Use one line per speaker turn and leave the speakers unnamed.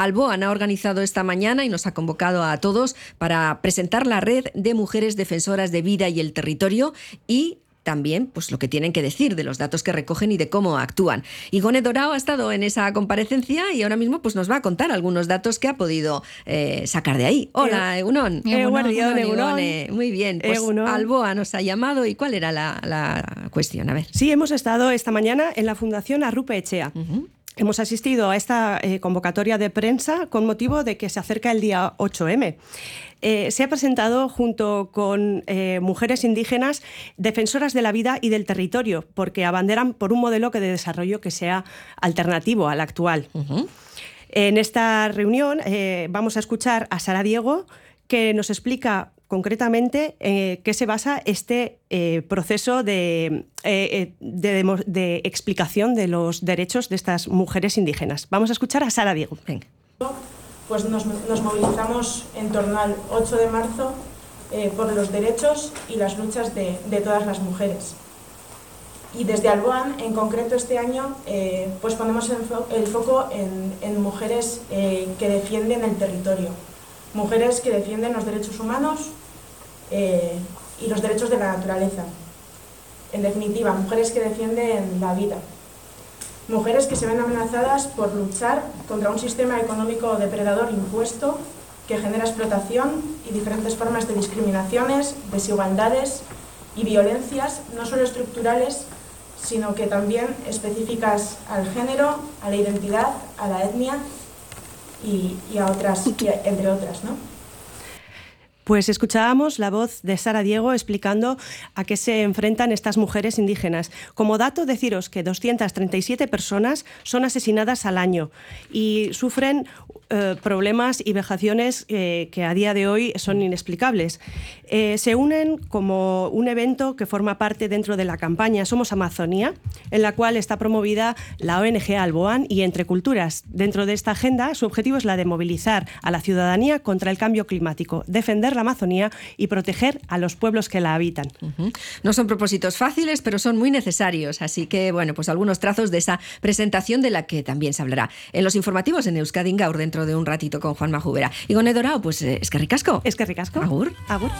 Alboan ha organizado esta mañana y nos ha convocado a todos para presentar la red de mujeres defensoras de vida y el territorio y también pues lo que tienen que decir de los datos que recogen y de cómo actúan. Igone Dorao ha estado en esa comparecencia y ahora mismo pues nos va a contar algunos datos que ha podido eh, sacar de ahí. Hola, Egunon. Muy bien, pues Alboa nos ha llamado y ¿cuál era la, cuestión? A ver.
Sí, hemos estado esta mañana en la Fundación Arrupe Echea. Hemos asistido a esta eh, convocatoria de prensa con motivo de que se acerca el día 8M. Eh, se ha presentado junto con eh, mujeres indígenas defensoras de la vida y del territorio, porque abanderan por un modelo de desarrollo que sea alternativo al actual. En esta reunión vamos a escuchar a Sara Diego, que nos explica concretamente eh, qué se basa este eh, proceso de, eh, de, explicación de los derechos de estas mujeres indígenas. Vamos a escuchar a Sara Diego.
Pues nos, movilizamos en torno al 8 de marzo por los derechos y las luchas de, todas las mujeres. Y desde Alboan, en concreto este año, pues ponemos el, foco en mujeres que defienden el territorio, mujeres que defienden los derechos humanos, eh, y los derechos de la naturaleza. En definitiva, mujeres que defienden la vida. Mujeres que se ven amenazadas por luchar contra un sistema económico depredador impuesto que genera explotación y diferentes formas de discriminaciones, desigualdades y violencias, no solo estructurales, sino que también específicas al género, a la identidad, a la etnia y, a otras, entre otras. ¿no?
Pues escuchábamos la voz de Sara Diego explicando a qué se enfrentan estas mujeres indígenas. Como dato, deciros que 237 personas son asesinadas al año y sufren eh, problemas y vejaciones eh, que a día de hoy son inexplicables. Eh, se unen como un evento que forma parte dentro de la campaña Somos Amazonía, en la cual está promovida la ONG Alboan y Entre Culturas. Dentro de esta agenda, su objetivo es la de movilizar a la ciudadanía contra el cambio climático, defender la Amazonía y proteger a los pueblos que la habitan.
No son propósitos fáciles, pero son muy necesarios. Así que, bueno, pues algunos trazos de esa presentación de la que también se hablará en los informativos en Euskadi Gaur dentro de un ratito con Juan Majubera. Y con Edorao, pues eh, es que ricasco.
Es que ricasco.
Agur.
Agur.